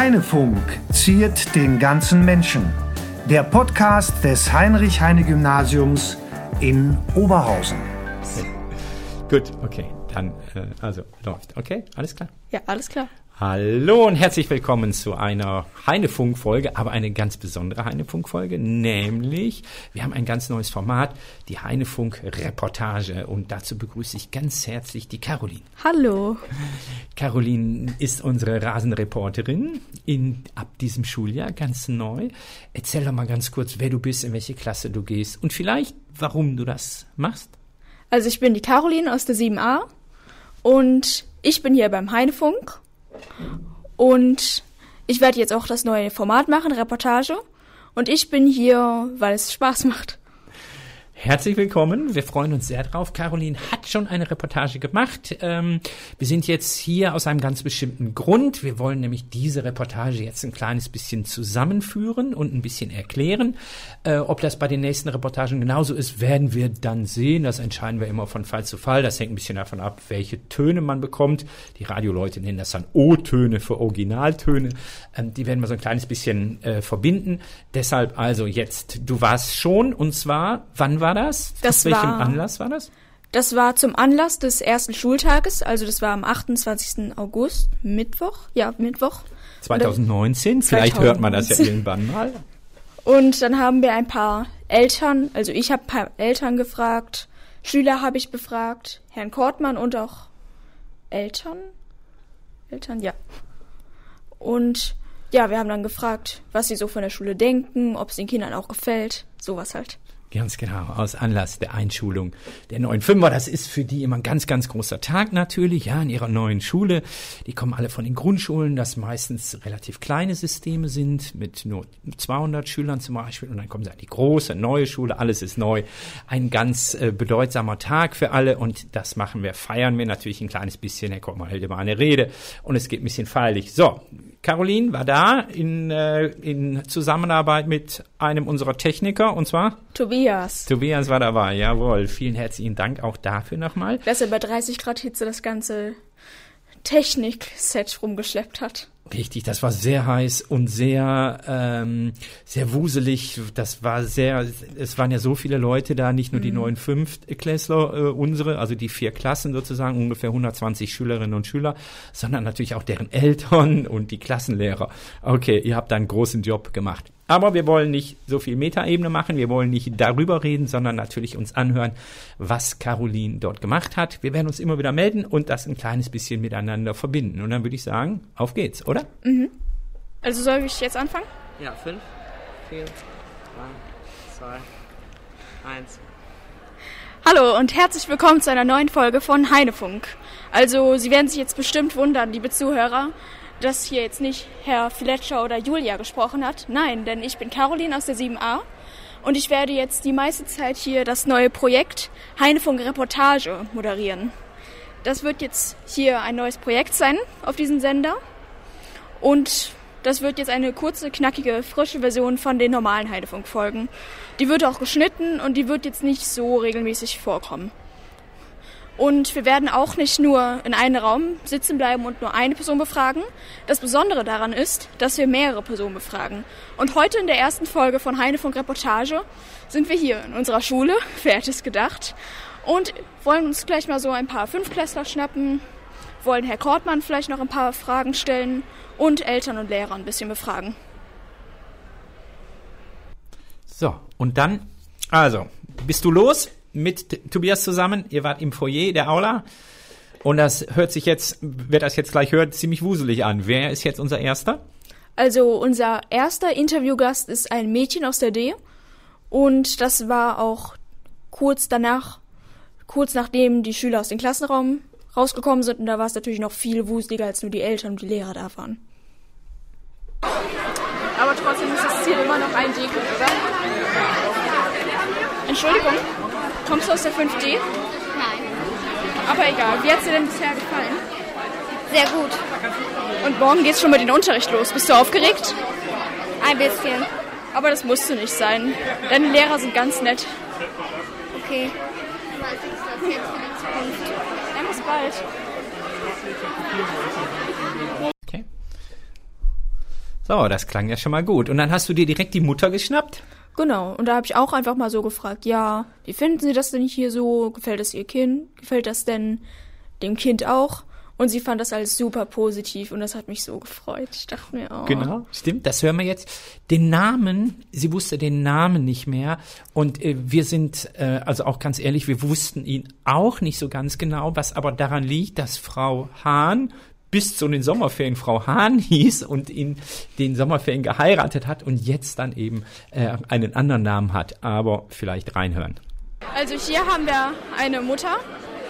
Heinefunk ziert den ganzen Menschen. Der Podcast des Heinrich-Heine-Gymnasiums in Oberhausen. Gut, okay, dann, äh, also läuft. Okay, alles klar? Ja, alles klar. Hallo und herzlich willkommen zu einer Heinefunk-Folge, aber eine ganz besondere Heinefunk-Folge, nämlich wir haben ein ganz neues Format, die Heinefunk-Reportage und dazu begrüße ich ganz herzlich die Caroline. Hallo. Caroline ist unsere Rasenreporterin in, ab diesem Schuljahr, ganz neu. Erzähl doch mal ganz kurz, wer du bist, in welche Klasse du gehst und vielleicht, warum du das machst. Also ich bin die Caroline aus der 7a und ich bin hier beim Heinefunk und ich werde jetzt auch das neue Format machen, Reportage. Und ich bin hier, weil es Spaß macht. Herzlich willkommen. Wir freuen uns sehr drauf. Caroline hat schon eine Reportage gemacht. Ähm, wir sind jetzt hier aus einem ganz bestimmten Grund. Wir wollen nämlich diese Reportage jetzt ein kleines bisschen zusammenführen und ein bisschen erklären. Äh, ob das bei den nächsten Reportagen genauso ist, werden wir dann sehen. Das entscheiden wir immer von Fall zu Fall. Das hängt ein bisschen davon ab, welche Töne man bekommt. Die Radioleute nennen das dann O-Töne für Originaltöne. Ähm, die werden wir so ein kleines bisschen äh, verbinden. Deshalb also jetzt, du warst schon und zwar, wann war war das? Das Zu welchem war- Anlass war das? Das war zum Anlass des ersten Schultages, also das war am 28. August, Mittwoch. Ja, Mittwoch. 2019. Vielleicht hört man das ja 2019. irgendwann mal. Und dann haben wir ein paar Eltern, also ich habe ein paar Eltern gefragt, Schüler habe ich befragt, Herrn Kortmann und auch Eltern. Eltern, ja. Und ja, wir haben dann gefragt, was sie so von der Schule denken, ob es den Kindern auch gefällt, sowas halt. Ganz genau, aus Anlass der Einschulung der neuen Fünfer. Das ist für die immer ein ganz, ganz großer Tag natürlich, ja, in ihrer neuen Schule. Die kommen alle von den Grundschulen, das meistens relativ kleine Systeme sind, mit nur 200 Schülern zum Beispiel. Und dann kommen sie an die große, neue Schule, alles ist neu. Ein ganz äh, bedeutsamer Tag für alle und das machen wir, feiern wir natürlich ein kleines bisschen. Herr Kottmann hält immer eine Rede und es geht ein bisschen feierlich. So, Caroline war da in, äh, in Zusammenarbeit mit einem unserer Techniker und zwar Tobias. Tobias war dabei, jawohl. Vielen herzlichen Dank auch dafür nochmal. Dass er bei 30 Grad Hitze das ganze Technik-Set rumgeschleppt hat. Richtig, das war sehr heiß und sehr, ähm, sehr wuselig. Das war sehr, es waren ja so viele Leute da, nicht nur die neuen Fünftklässler, äh, unsere, also die vier Klassen sozusagen, ungefähr 120 Schülerinnen und Schüler, sondern natürlich auch deren Eltern und die Klassenlehrer. Okay, ihr habt da einen großen Job gemacht. Aber wir wollen nicht so viel Metaebene machen, wir wollen nicht darüber reden, sondern natürlich uns anhören, was Caroline dort gemacht hat. Wir werden uns immer wieder melden und das ein kleines bisschen miteinander verbinden. Und dann würde ich sagen, auf geht's, oder? Also soll ich jetzt anfangen? Ja, 5, 4, 3, 2, 1. Hallo und herzlich willkommen zu einer neuen Folge von Heinefunk. Also, Sie werden sich jetzt bestimmt wundern, liebe Zuhörer, dass hier jetzt nicht Herr Fletcher oder Julia gesprochen hat. Nein, denn ich bin Caroline aus der 7a und ich werde jetzt die meiste Zeit hier das neue Projekt Heinefunk Reportage moderieren. Das wird jetzt hier ein neues Projekt sein auf diesem Sender und das wird jetzt eine kurze, knackige, frische Version von den normalen Heidefunk-Folgen. Die wird auch geschnitten und die wird jetzt nicht so regelmäßig vorkommen. Und wir werden auch nicht nur in einem Raum sitzen bleiben und nur eine Person befragen. Das Besondere daran ist, dass wir mehrere Personen befragen. Und heute in der ersten Folge von Heinefunk Reportage sind wir hier in unserer Schule, wer hätte es gedacht, und wollen uns gleich mal so ein paar Fünfklässler schnappen, wollen Herr Kortmann vielleicht noch ein paar Fragen stellen und Eltern und Lehrer ein bisschen befragen. So, und dann, also, bist du los mit Tobias zusammen? Ihr wart im Foyer der Aula. Und das hört sich jetzt, wer das jetzt gleich hört, ziemlich wuselig an. Wer ist jetzt unser Erster? Also unser erster Interviewgast ist ein Mädchen aus der D und das war auch kurz danach, kurz nachdem die Schüler aus dem Klassenraum rausgekommen sind und da war es natürlich noch viel wuseliger, als nur die Eltern und die Lehrer da waren. Aber trotzdem ist das Ziel immer noch ein D, oder? Entschuldigung, kommst du aus der 5D? Nein. Aber egal, wie hat's dir denn bisher gefallen? Sehr gut. Und morgen geht's schon mit dem Unterricht los. Bist du aufgeregt? Ein bisschen. Aber das musst du nicht sein. Deine Lehrer sind ganz nett. Okay. Dann bis bald. Okay. So, das klang ja schon mal gut. Und dann hast du dir direkt die Mutter geschnappt? Genau, und da habe ich auch einfach mal so gefragt, ja, wie finden Sie das denn hier so? Gefällt das Ihr Kind? Gefällt das denn dem Kind auch? Und sie fand das alles super positiv und das hat mich so gefreut. Ich dachte mir, oh. Genau, stimmt, das hören wir jetzt. Den Namen, sie wusste den Namen nicht mehr und äh, wir sind, äh, also auch ganz ehrlich, wir wussten ihn auch nicht so ganz genau, was aber daran liegt, dass Frau Hahn bis zu den Sommerferien Frau Hahn hieß und in den Sommerferien geheiratet hat und jetzt dann eben äh, einen anderen Namen hat. Aber vielleicht reinhören. Also hier haben wir eine Mutter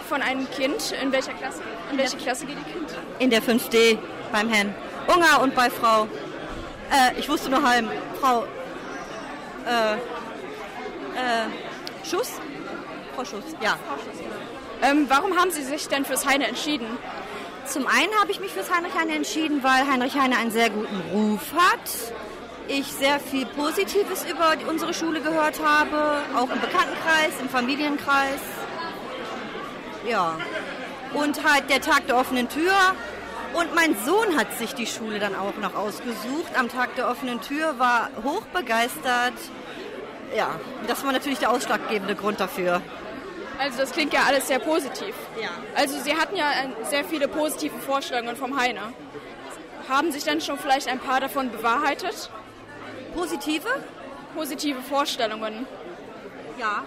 von einem Kind. In welcher Klasse? In welche Klasse geht Ihr Kind? In der 5D beim Herrn Unger und bei Frau, äh, ich wusste nur halb, Frau äh, äh, Schuss? Frau Schuss, ja. Ähm, warum haben Sie sich denn fürs Heine entschieden? Zum einen habe ich mich fürs Heinrich Heine entschieden, weil Heinrich Heine einen sehr guten Ruf hat. Ich sehr viel Positives über unsere Schule gehört habe, auch im Bekanntenkreis, im Familienkreis. Ja. Und halt der Tag der offenen Tür. Und mein Sohn hat sich die Schule dann auch noch ausgesucht. Am Tag der offenen Tür war hochbegeistert. Ja, das war natürlich der ausschlaggebende Grund dafür. Also das klingt ja alles sehr positiv. Ja. Also Sie hatten ja äh, sehr viele positive Vorstellungen vom Heine. Haben sich dann schon vielleicht ein paar davon bewahrheitet? Positive? Positive Vorstellungen. Ja.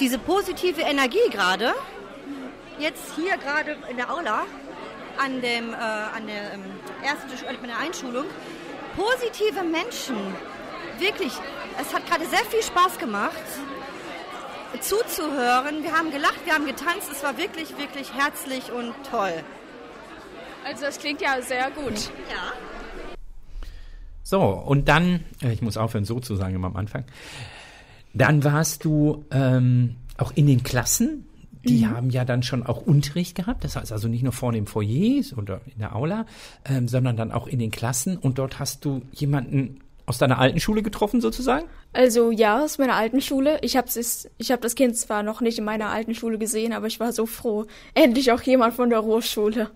Diese positive Energie gerade, jetzt hier gerade in der Aula, an, dem, äh, an der ähm, ersten an der Einschulung, positive Menschen, wirklich, es hat gerade sehr viel Spaß gemacht zuzuhören. Wir haben gelacht, wir haben getanzt, es war wirklich, wirklich herzlich und toll. Also das klingt ja sehr gut. Ja. So, und dann, äh, ich muss aufhören, so zu sagen immer am Anfang. Dann warst du ähm, auch in den Klassen. Die haben ja dann schon auch Unterricht gehabt. Das heißt also nicht nur vorne im Foyer oder in der Aula, ähm, sondern dann auch in den Klassen. Und dort hast du jemanden aus deiner alten Schule getroffen, sozusagen? Also ja, aus meiner alten Schule. Ich habe ich hab das Kind zwar noch nicht in meiner alten Schule gesehen, aber ich war so froh. Endlich auch jemand von der Ruhrschule.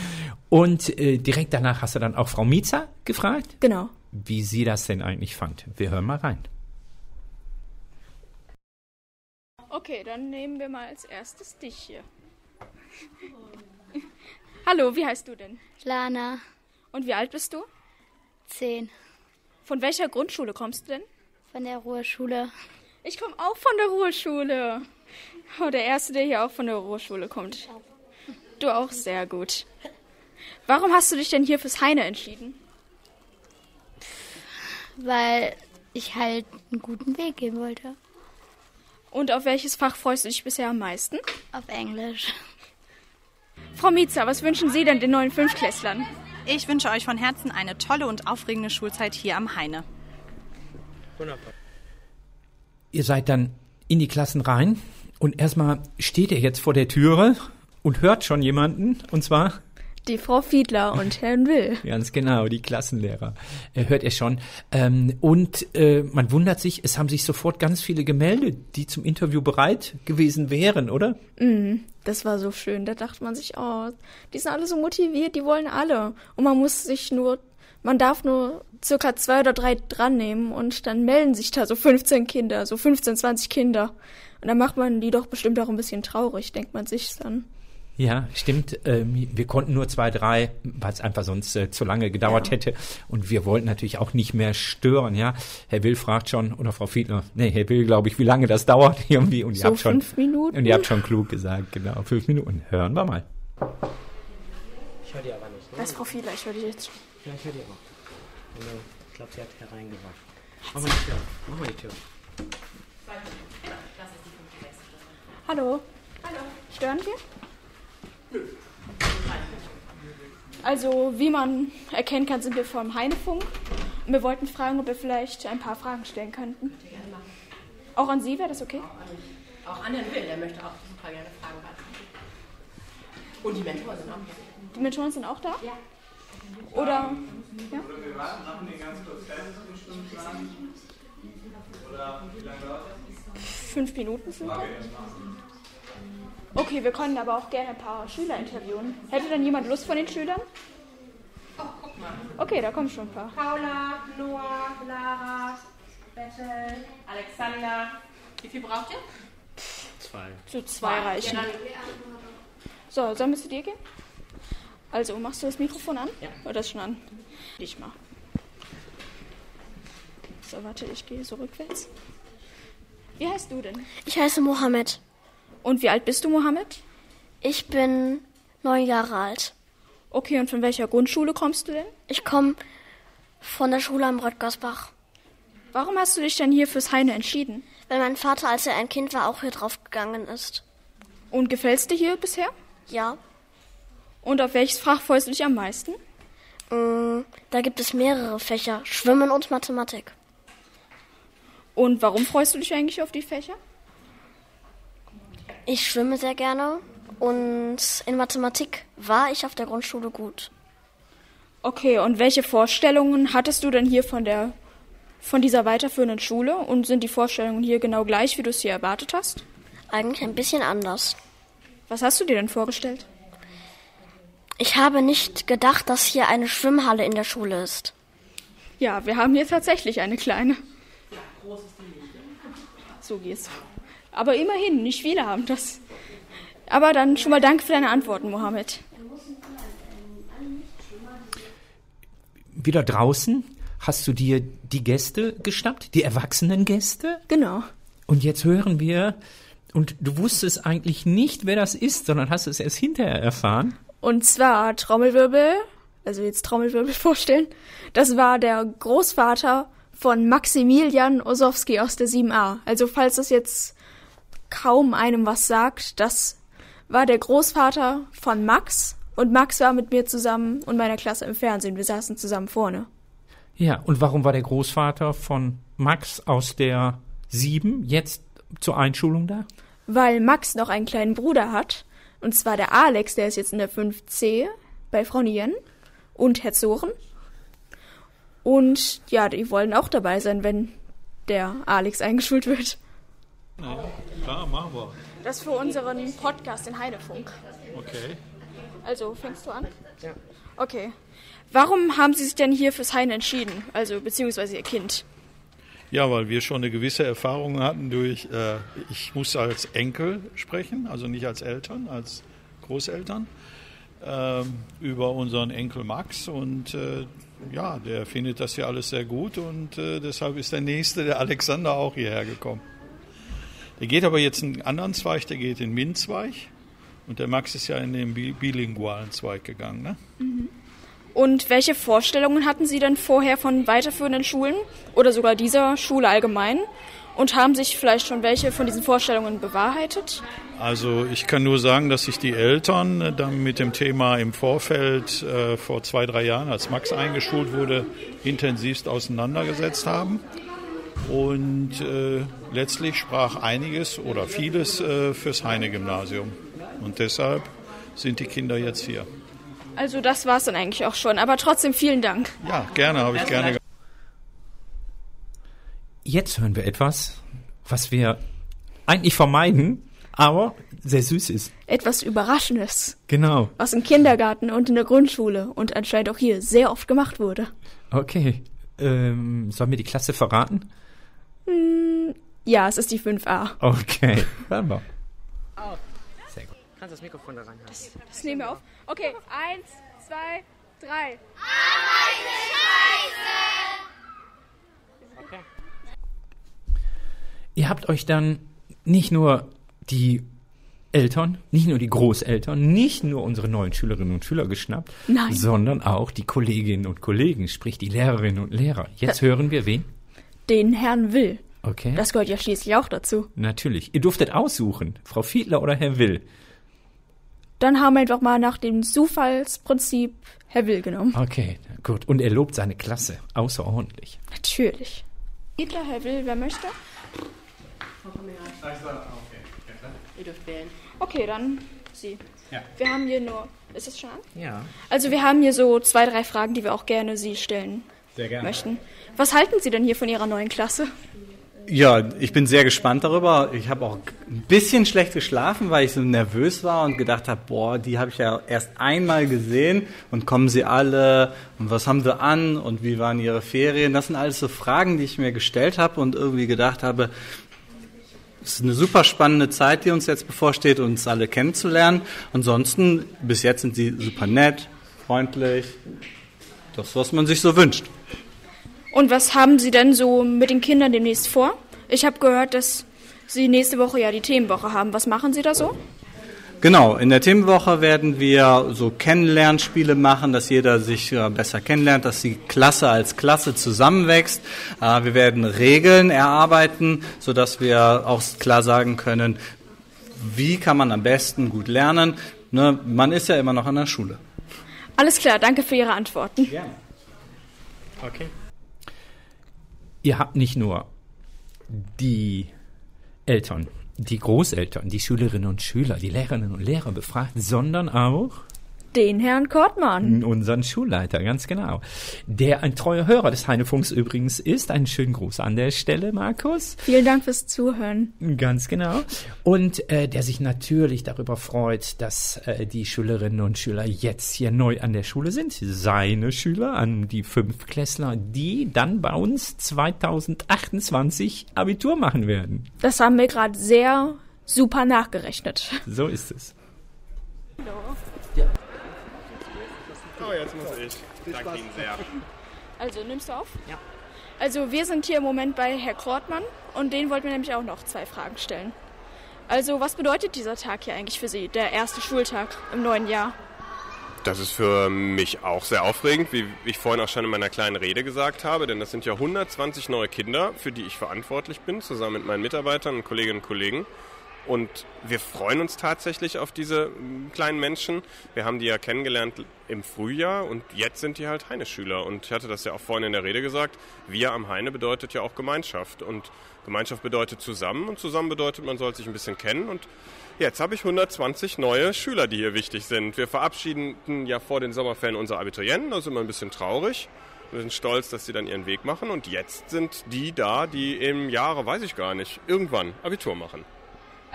Und äh, direkt danach hast du dann auch Frau Miezer gefragt, Genau. wie sie das denn eigentlich fand. Wir hören mal rein. Okay, dann nehmen wir mal als erstes dich hier. Hallo, wie heißt du denn? Lana, Und wie alt bist du? 10, Von welcher Grundschule kommst du denn? Von der Ruhrschule. Ich komme auch von der Ruhrschule. Oh, der Erste, der hier auch von der Ruhrschule kommt. Du auch sehr gut. Warum hast du dich denn hier fürs Heine entschieden? Weil ich halt einen guten Weg gehen wollte. Und auf welches Fach freust du dich bisher am meisten? Auf Englisch. Frau Mietzer, was wünschen Sie denn den neuen Fünftklässlern? Ich wünsche euch von Herzen eine tolle und aufregende Schulzeit hier am Heine. Wunderbar. Ihr seid dann in die Klassen rein und erstmal steht ihr jetzt vor der Türe und hört schon jemanden, und zwar Die Frau Fiedler und Herrn Will. Ganz genau, die Klassenlehrer. Äh, hört ihr schon. Ähm, und äh, man wundert sich, es haben sich sofort ganz viele gemeldet, die zum Interview bereit gewesen wären, oder? Das war so schön. Da dachte man sich, oh, die sind alle so motiviert, die wollen alle. Und man muss sich nur, man darf nur circa zwei oder drei dran nehmen und dann melden sich da so 15 Kinder, so 15, 20 Kinder. Und dann macht man die doch bestimmt auch ein bisschen traurig, denkt man sich dann. Ja, stimmt. Ähm, wir konnten nur zwei, drei, weil es einfach sonst äh, zu lange gedauert Ja. hätte. Und wir wollten natürlich auch nicht mehr stören, ja. Herr Will fragt schon, oder Frau Fiedler, nee, Herr Will, glaube ich, wie lange das dauert irgendwie. Und ihr So habt schon, fünf Minuten. Und ihr habt schon klug gesagt, genau, fünf Minuten. Hören wir mal. Ich höre die aber nicht. Ne? Weiß Frau Fiedler, ich höre dich jetzt. Ja, ich höre die auch. Hallo. Ich glaube, sie hat hereingewacht. Mach mal die Tür. Mach mal die Tür. Hallo. Hallo. Stören wir? Also, wie man erkennen kann, sind wir vom Heinefunk. Und wir wollten fragen, ob wir vielleicht ein paar Fragen stellen könnten. Auch an Sie, wäre das okay? Auch an Herrn Will, der möchte auch super gerne Fragen beantworten. Und die Mentoren sind auch hier. Die Mentoren sind auch da? Ja. Oder? Ja? Fünf Minuten sind das. Okay, wir können aber auch gerne ein paar Schüler interviewen. Hätte dann jemand Lust von den Schülern? Okay, da kommen schon ein paar. Paula, Noah, Lara, Bethel, Alexander. Wie viel braucht ihr? Zwei. So zwei reichen. Ja, dann So, sollen wir zu dir gehen? Also, machst du das Mikrofon an? Ja. Oder das schon an? Ich mal. So, warte, ich gehe so rückwärts. Wie heißt du denn? Ich heiße Mohammed. Und wie alt bist du, Mohammed? Ich bin neun Jahre alt. Okay, und von welcher Grundschule kommst du denn? Ich komme von der Schule am Röttgersbach. Warum hast du dich denn hier fürs Heine entschieden? Weil mein Vater, als er ein Kind war, auch hier drauf gegangen ist. Und gefällst dir hier bisher? Ja, Und auf welches Fach freust du dich am meisten? mm, da gibt es mehrere Fächer. Schwimmen und Mathematik. Und warum freust du dich eigentlich auf die Fächer? Ich schwimme sehr gerne und in Mathematik war ich auf der Grundschule gut. Okay, und welche Vorstellungen hattest du denn hier von der von dieser weiterführenden Schule und sind die Vorstellungen hier genau gleich, wie du es hier erwartet hast? Eigentlich ein bisschen anders. Was hast du dir denn vorgestellt? Ich habe nicht gedacht, dass hier eine Schwimmhalle in der Schule ist. Ja, wir haben hier tatsächlich eine kleine. So geht's. Aber immerhin, nicht viele haben das. Aber dann schon mal danke für deine Antworten, Mohammed. Wieder draußen hast du dir die Gäste geschnappt, die erwachsenen Gäste. Genau. Und jetzt hören wir, und du wusstest eigentlich nicht, wer das ist, sondern hast es erst hinterher erfahren. Und zwar Trommelwirbel, also jetzt Trommelwirbel vorstellen. Das war der Großvater von Maximilian Osowski aus der 7a. Also falls das jetzt kaum einem was sagt, das war der Großvater von Max. Und Max war mit mir zusammen und meiner Klasse im Fernsehen. Wir saßen zusammen vorne. Ja, und warum war der Großvater von Max aus der 7 jetzt zur Einschulung da? Weil Max noch einen kleinen Bruder hat. Und zwar der Alex, der ist jetzt in der 5c bei Frau Nien und Herr Zoren. Und ja, die wollen auch dabei sein, wenn der Alex eingeschult wird. Ja, klar, machen wir. Das für unseren Podcast in Heinefunk. Okay. Also, fängst du an? Ja. Okay. Warum haben Sie sich denn hier fürs Heine entschieden? Also, beziehungsweise Ihr Kind? Ja, weil wir schon eine gewisse Erfahrung hatten durch, äh, ich muss als Enkel sprechen, also nicht als Eltern, als Großeltern, ähm, über unseren Enkel Max und äh, ja, der findet das hier alles sehr gut und äh, deshalb ist der nächste, der Alexander, auch hierher gekommen. Der geht aber jetzt einen anderen Zweig, der geht in den MINT-Zweig und der Max ist ja in den bi bilingualen Zweig gegangen, ne? Und welche Vorstellungen hatten Sie denn vorher von weiterführenden Schulen oder sogar dieser Schule allgemein? Und haben sich vielleicht schon welche von diesen Vorstellungen bewahrheitet? Also ich kann nur sagen, dass sich die Eltern äh, dann mit dem Thema im Vorfeld äh, vor zwei, drei Jahren, als Max eingeschult wurde, intensivst auseinandergesetzt haben. Und äh, letztlich sprach einiges oder vieles äh, fürs Heine-Gymnasium. Und deshalb sind die Kinder jetzt hier. Also das war's dann eigentlich auch schon. Aber trotzdem vielen Dank. Ja, gerne, habe ich gerne. ge- Jetzt hören wir etwas, was wir eigentlich vermeiden, aber sehr süß ist. Etwas Überraschendes, Genau. was im Kindergarten und in der Grundschule und anscheinend auch hier sehr oft gemacht wurde. Okay. Ähm, sollen wir die Klasse verraten? Ja, es ist die 5a. Okay. Hören wir. Sehr gut. Kannst das Mikrofon da reinhalten. Das nehmen wir auf. Okay, eins, zwei, drei. Okay. Ihr habt euch dann nicht nur die Eltern, nicht nur die Großeltern, nicht nur unsere neuen Schülerinnen und Schüler geschnappt, Nein. sondern auch die Kolleginnen und Kollegen, sprich die Lehrerinnen und Lehrer. Jetzt hören wir wen? Den Herrn Will. Okay. Das gehört ja schließlich auch dazu. Natürlich. Ihr durftet aussuchen, Frau Fiedler oder Herr Will. Dann haben wir einfach mal nach dem Zufallsprinzip Herr Will genommen. Okay, gut. Und er lobt seine Klasse. Außerordentlich. Natürlich. Hitler, Herr Will, wer möchte? Ihr dürft wählen. Okay, dann Sie. Ja. Wir haben hier nur. Ist es schon an? Ja. Also wir haben hier so zwei, drei Fragen, die wir auch gerne Sie stellen Sehr gerne. möchten. Was halten Sie denn hier von Ihrer neuen Klasse? Ja, ich bin sehr gespannt darüber. Ich habe auch ein bisschen schlecht geschlafen, weil ich so nervös war und gedacht habe, boah, die habe ich ja erst einmal gesehen und kommen sie alle und was haben sie an und wie waren ihre Ferien? Das sind alles so Fragen, die ich mir gestellt habe und irgendwie gedacht habe, es ist eine super spannende Zeit, die uns jetzt bevorsteht, uns alle kennenzulernen. Ansonsten, bis jetzt sind sie super nett, freundlich. Das, was man sich so wünscht. Und was haben Sie denn so mit den Kindern demnächst vor? Ich habe gehört, dass Sie nächste Woche ja die Themenwoche haben. Was machen Sie da so? Genau, in der Themenwoche werden wir so Kennenlernspiele machen, dass jeder sich äh, besser kennenlernt, dass die Klasse als Klasse zusammenwächst. Äh, wir werden Regeln erarbeiten, sodass wir auch klar sagen können, wie kann man am besten gut lernen. Ne, man ist ja immer noch an der Schule. Alles klar, danke für Ihre Antworten. Gerne. Okay. Ihr habt nicht nur die Eltern, die Großeltern, die Schülerinnen und Schüler, die Lehrerinnen und Lehrer befragt, sondern auch Den Herrn Kortmann. unseren Schulleiter, ganz genau. Der ein treuer Hörer des Heinefunks übrigens ist. Einen schönen Gruß an der Stelle, Markus. Vielen Dank fürs Zuhören. Ganz genau. Und äh, der sich natürlich darüber freut, dass äh, die Schülerinnen und Schüler jetzt hier neu an der Schule sind. Seine Schüler, an die Fünftklässler, die dann bei uns 2028 Abitur machen werden. Das haben wir gerade sehr super nachgerechnet. So ist es. Oh, jetzt muss ich. Danke Ihnen sehr. Also, nimmst du auf? Ja. Also, wir sind hier im Moment bei Herr Kortmann und den wollten wir nämlich auch noch zwei Fragen stellen. Also, was bedeutet dieser Tag hier eigentlich für Sie, der erste Schultag im neuen Jahr? Das ist für mich auch sehr aufregend, wie ich vorhin auch schon in meiner kleinen Rede gesagt habe, denn das sind ja 120 neue Kinder, für die ich verantwortlich bin, zusammen mit meinen Mitarbeitern und Kolleginnen und Kollegen. Und wir freuen uns tatsächlich auf diese mm, kleinen Menschen. Wir haben die ja kennengelernt im Frühjahr und jetzt sind die halt Heine-Schüler. Und ich hatte das ja auch vorhin in der Rede gesagt, wir am Heine bedeutet ja auch Gemeinschaft. Und Gemeinschaft bedeutet zusammen und zusammen bedeutet, man soll sich ein bisschen kennen. Und jetzt habe ich 120 neue Schüler, die hier wichtig sind. Wir verabschieden ja vor den Sommerferien unsere Abiturienten, da sind wir ein bisschen traurig. Wir sind stolz, dass sie dann ihren Weg machen. Und jetzt sind die da, die im Jahre, weiß ich gar nicht, irgendwann Abitur machen.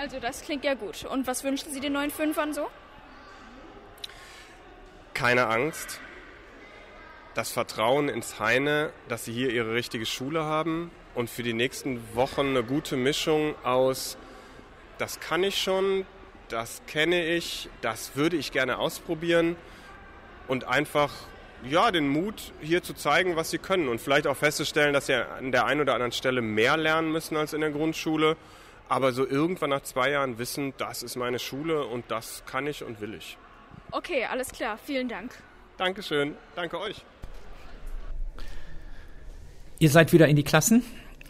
Also, das klingt ja gut. Und was wünschen Sie den neuen Fünfern so? Keine Angst. Das Vertrauen ins Heine, dass sie hier ihre richtige Schule haben und für die nächsten Wochen eine gute Mischung aus, das kann ich schon, das kenne ich, das würde ich gerne ausprobieren und einfach ja, den Mut hier zu zeigen, was sie können und vielleicht auch festzustellen, dass sie an der einen oder anderen Stelle mehr lernen müssen als in der Grundschule, aber so irgendwann nach zwei Jahren wissen, das ist meine Schule und das kann ich und will ich. Okay, alles klar. Vielen Dank. Dankeschön. Danke euch. Ihr seid wieder in die Klassen,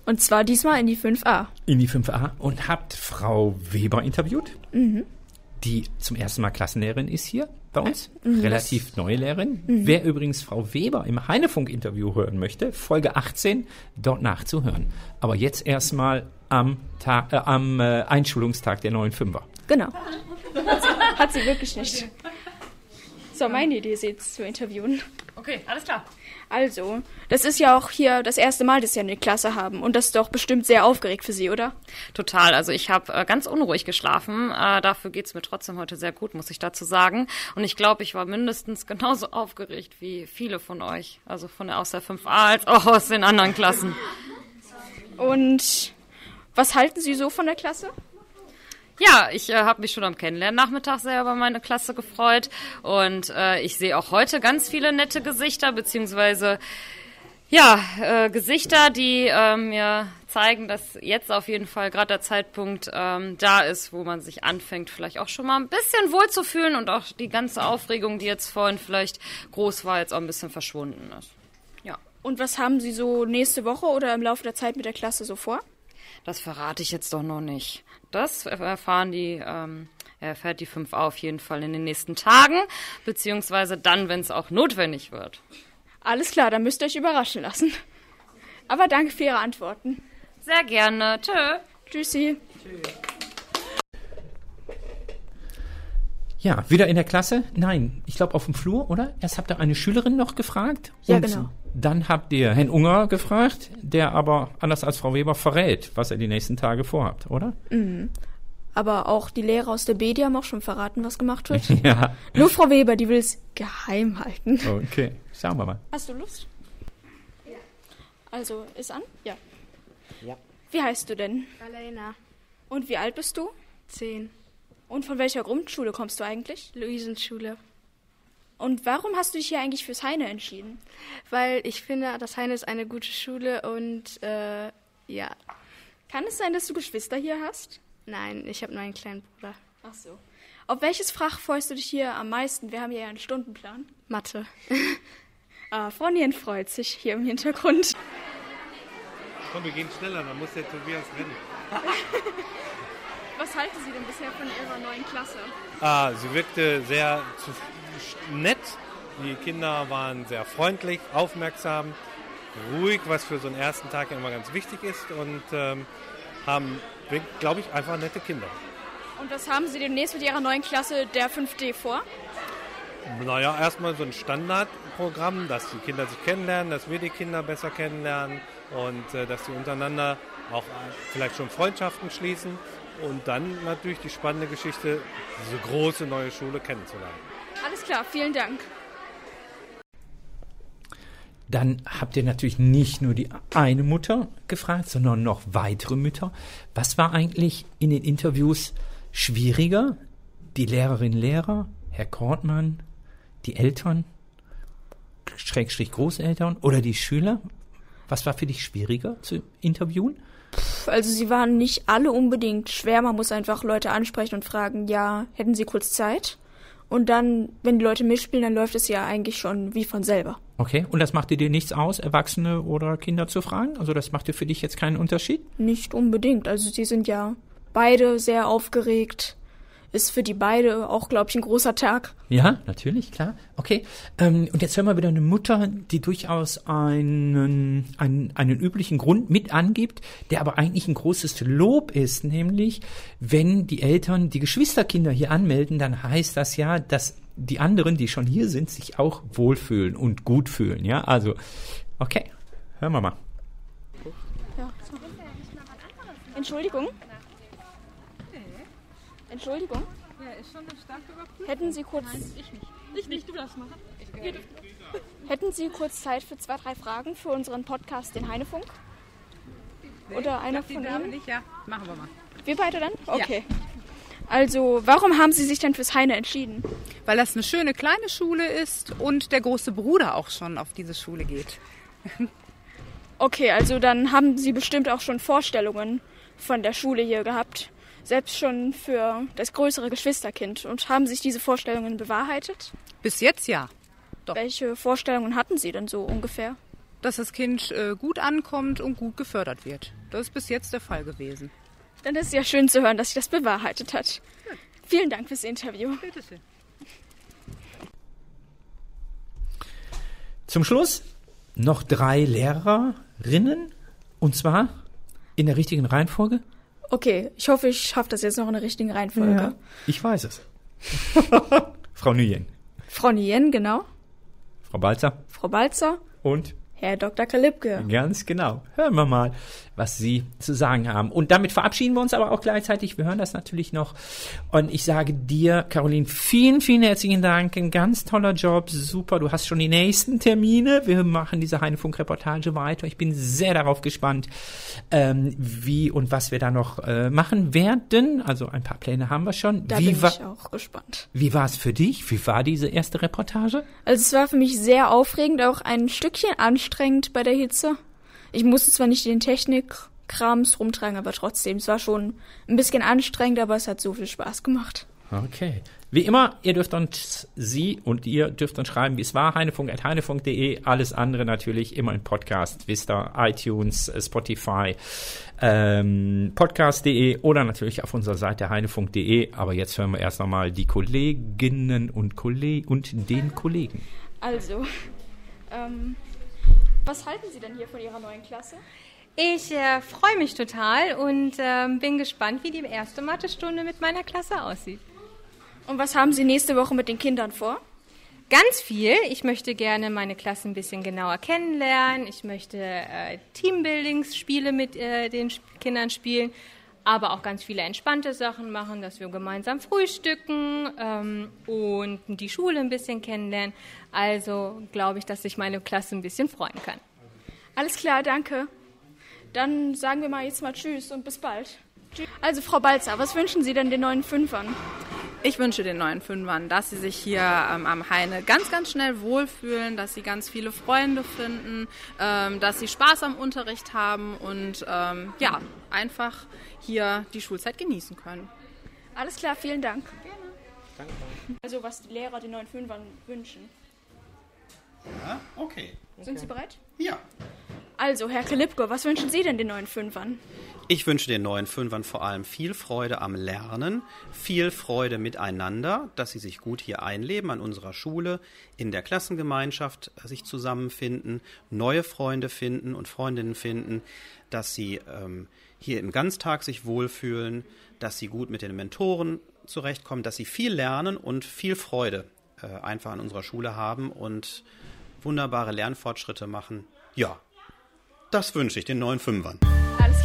Und zwar diesmal in die 5a. in die 5a und habt Frau Weber interviewt, Mhm. Die zum ersten Mal Klassenlehrerin ist hier bei uns. Mhm. Relativ neue Lehrerin. Mhm. Wer übrigens Frau Weber im Heinefunk-Interview hören möchte, Folge 18, dort nachzuhören. Aber jetzt erstmal am, Tag, äh, am äh, Einschulungstag der neuen Fünfer. Genau. Hat sie, hat sie wirklich nicht. So, meine Idee, sie jetzt zu interviewen. Okay, alles klar. Also, das ist ja auch hier das erste Mal, dass Sie eine Klasse haben. Und das ist doch bestimmt sehr aufgeregt für Sie, oder? Total. Also ich habe äh, ganz unruhig geschlafen. Äh, dafür geht's mir trotzdem heute sehr gut, muss ich dazu sagen. Und ich glaube, ich war mindestens genauso aufgeregt wie viele von euch. Also von der aus der 5a als auch aus den anderen Klassen. Und was halten Sie so von der Klasse? Ja, ich äh, habe mich schon am Kennenlernnachmittag sehr über meine Klasse gefreut. Und äh, ich sehe auch heute ganz viele nette Gesichter, beziehungsweise ja, äh, Gesichter, die äh, mir zeigen, dass jetzt auf jeden Fall gerade der Zeitpunkt ähm, da ist, wo man sich anfängt, vielleicht auch schon mal ein bisschen wohl zu fühlen und auch die ganze Aufregung, die jetzt vorhin vielleicht groß war, jetzt auch ein bisschen verschwunden ist. Ja. Und was haben Sie so nächste Woche oder im Laufe der Zeit mit der Klasse so vor? Das verrate ich jetzt doch noch nicht. Das erfahren die, ähm, erfährt die 5a auf jeden Fall in den nächsten Tagen, beziehungsweise dann, wenn es auch notwendig wird. Alles klar, dann müsst ihr euch überraschen lassen. Aber danke für Ihre Antworten. Sehr gerne. Tschö. Tschüssi. Ja, wieder in der Klasse? Nein, ich glaube auf dem Flur, oder? Erst habt ihr eine Schülerin noch gefragt. Ja, genau. Dann habt ihr Herrn Unger gefragt, der aber anders als Frau Weber verrät, was er die nächsten Tage vorhabt, oder? Mhm. Aber auch die Lehrer aus der B, die haben auch schon verraten, was gemacht wird. ja. Nur Frau Weber, die will es geheim halten. Okay, schauen wir mal. Hast du Lust? Ja. Also, ist an? Ja. Ja. Wie heißt du denn? Alena. Und wie alt bist du? Zehn. Und von welcher Grundschule kommst du eigentlich? Luisenschule. Und warum hast du dich hier eigentlich fürs Heine entschieden? Weil ich finde, das Heine ist eine gute Schule und äh, ja. Kann es sein, dass du Geschwister hier hast? Nein, ich habe nur einen kleinen Bruder. Ach so. Auf welches Fach freust du dich hier am meisten? Wir haben hier ja einen Stundenplan. Mathe. ah, Frau Nien freut sich hier im Hintergrund. Komm, wir gehen schneller, dann muss der Tobias rennen. Was halten Sie denn bisher von Ihrer neuen Klasse? Ah, sie wirkte sehr zu, nett. Die Kinder waren sehr freundlich, aufmerksam, ruhig, was für so einen ersten Tag ja immer ganz wichtig ist und ähm, haben, glaube ich, einfach nette Kinder. Und was haben Sie demnächst mit Ihrer neuen Klasse der 5D vor? Naja, erstmal so ein Standardprogramm, dass die Kinder sich kennenlernen, dass wir die Kinder besser kennenlernen und äh, dass sie untereinander auch vielleicht schon Freundschaften schließen und dann natürlich die spannende Geschichte, diese große neue Schule kennenzulernen. Alles klar, vielen Dank. Dann habt ihr natürlich nicht nur die eine Mutter gefragt, sondern noch weitere Mütter. Was war eigentlich in den Interviews schwieriger? Die Lehrerinnen, Lehrer, Herr Kortmann, die Eltern, Schrägstrich Großeltern oder die Schüler? Was war für dich schwieriger zu interviewen? Also sie waren nicht alle unbedingt schwer. Man muss einfach Leute ansprechen und fragen, ja, hätten sie kurz Zeit? Und dann, wenn die Leute mitspielen, dann läuft es ja eigentlich schon wie von selber. Okay, und das macht dir nichts aus, Erwachsene oder Kinder zu fragen? Also das macht dir für dich jetzt keinen Unterschied? Nicht unbedingt. Also sie sind ja beide sehr aufgeregt ist für die beide auch, glaube ich, ein großer Tag. Ja, natürlich, klar. Okay. Ähm, und jetzt hören wir wieder eine Mutter, die durchaus einen, einen, einen üblichen Grund mit angibt, der aber eigentlich ein großes Lob ist, nämlich wenn die Eltern die Geschwisterkinder hier anmelden, dann heißt das ja, dass die anderen, die schon hier sind, sich auch wohlfühlen und gut fühlen. Ja, also, okay. Hören wir mal. Ja. Entschuldigung. Entschuldigung. Ja, ist schon eine starke Überprüfung. Hätten Sie kurz. Nein, ich nicht. Ich nicht, du darfst machen. Hätten Sie kurz Zeit für zwei, drei Fragen für unseren Podcast, den Heinefunk? Nee, Oder einer von Ihnen? nicht, ja. Machen wir mal. Wir beide dann? Okay. Also, warum haben Sie sich denn fürs Heine entschieden? Weil das eine schöne kleine Schule ist und der große Bruder auch schon auf diese Schule geht. Okay, also dann haben Sie bestimmt auch schon Vorstellungen von der Schule hier gehabt. Selbst schon für das größere Geschwisterkind. Und haben sich diese Vorstellungen bewahrheitet? Bis jetzt ja. Doch. Welche Vorstellungen hatten Sie denn so ungefähr? Dass das Kind äh, gut ankommt und gut gefördert wird. Das ist bis jetzt der Fall gewesen. Dann ist es ja schön zu hören, dass sich das bewahrheitet hat. Vielen Dank fürs Interview. Bitte schön. Zum Schluss noch drei Lehrerinnen. Und zwar in der richtigen Reihenfolge. Okay, ich hoffe, ich schaffe das jetzt noch in der richtigen Reihenfolge. Ja, ich weiß es. Frau Nguyen, Frau Nien, genau. Frau Balzer Frau Balzer, und Herr Dr. Kalibke. Ganz genau. Hören wir mal, was Sie zu sagen haben. Und damit verabschieden wir uns aber auch gleichzeitig. Wir hören das natürlich noch. Und ich sage dir, Caroline, vielen, vielen herzlichen Dank. Ein ganz toller Job. Super. Du hast schon die nächsten Termine. Wir machen diese Heinefunk-Reportage weiter. Ich bin sehr darauf gespannt, ähm, wie und was wir da noch äh, machen werden. Also ein paar Pläne haben wir schon. Da wie bin ich auch gespannt. Wie war es für dich? Wie war diese erste Reportage? Also es war für mich sehr aufregend, auch ein Stückchen anstrengend bei der Hitze. Ich musste zwar nicht den Technikkrams rumtragen, aber trotzdem, es war schon ein bisschen anstrengend, aber es hat so viel Spaß gemacht. Okay. Wie immer, ihr dürft uns, Sie und ihr dürft uns schreiben, wie es war, heinefunk.heinefunk.de, alles andere natürlich immer im Podcast, Vista, iTunes, äh, Spotify, ähm, podcast.de oder natürlich auf unserer Seite heinefunk.de. Aber jetzt hören wir erst nochmal die Kolleginnen und, Kolle und den Kollegen. Also, ähm, was halten Sie denn hier von Ihrer neuen Klasse? Ich äh, freue mich total und ähm, bin gespannt, wie die erste Mathestunde mit meiner Klasse aussieht. Und was haben Sie nächste Woche mit den Kindern vor? Ganz viel. Ich möchte gerne meine Klasse ein bisschen genauer kennenlernen. Ich möchte äh, Teambuildingsspiele mit äh, den Kindern spielen, aber auch ganz viele entspannte Sachen machen, dass wir gemeinsam frühstücken ähm, und die Schule ein bisschen kennenlernen. Also glaube ich, dass sich meine Klasse ein bisschen freuen kann. Alles klar, danke. Dann sagen wir mal jetzt mal Tschüss und bis bald. Also Frau Balzer, was wünschen Sie denn den neuen Fünfern? Ich wünsche den neuen Fünfern, dass sie sich hier ähm, am Heine ganz, ganz schnell wohlfühlen, dass sie ganz viele Freunde finden, ähm, dass sie Spaß am Unterricht haben und ähm, ja, einfach hier die Schulzeit genießen können. Alles klar, vielen Dank. Gerne. Danke. Also was die Lehrer den neuen Fünfern wünschen. Ja, okay. Sind Sie bereit? Ja. Also, Herr Kalipko, was wünschen Sie denn den neuen Fünfern? Ich wünsche den neuen Fünfern vor allem viel Freude am Lernen, viel Freude miteinander, dass sie sich gut hier einleben an unserer Schule, in der Klassengemeinschaft äh, sich zusammenfinden, neue Freunde finden und Freundinnen finden, dass sie ähm, hier im Ganztag sich wohlfühlen, dass sie gut mit den Mentoren zurechtkommen, dass sie viel lernen und viel Freude äh, einfach an unserer Schule haben und wunderbare Lernfortschritte machen. Ja, das wünsche ich den neuen Fünfern.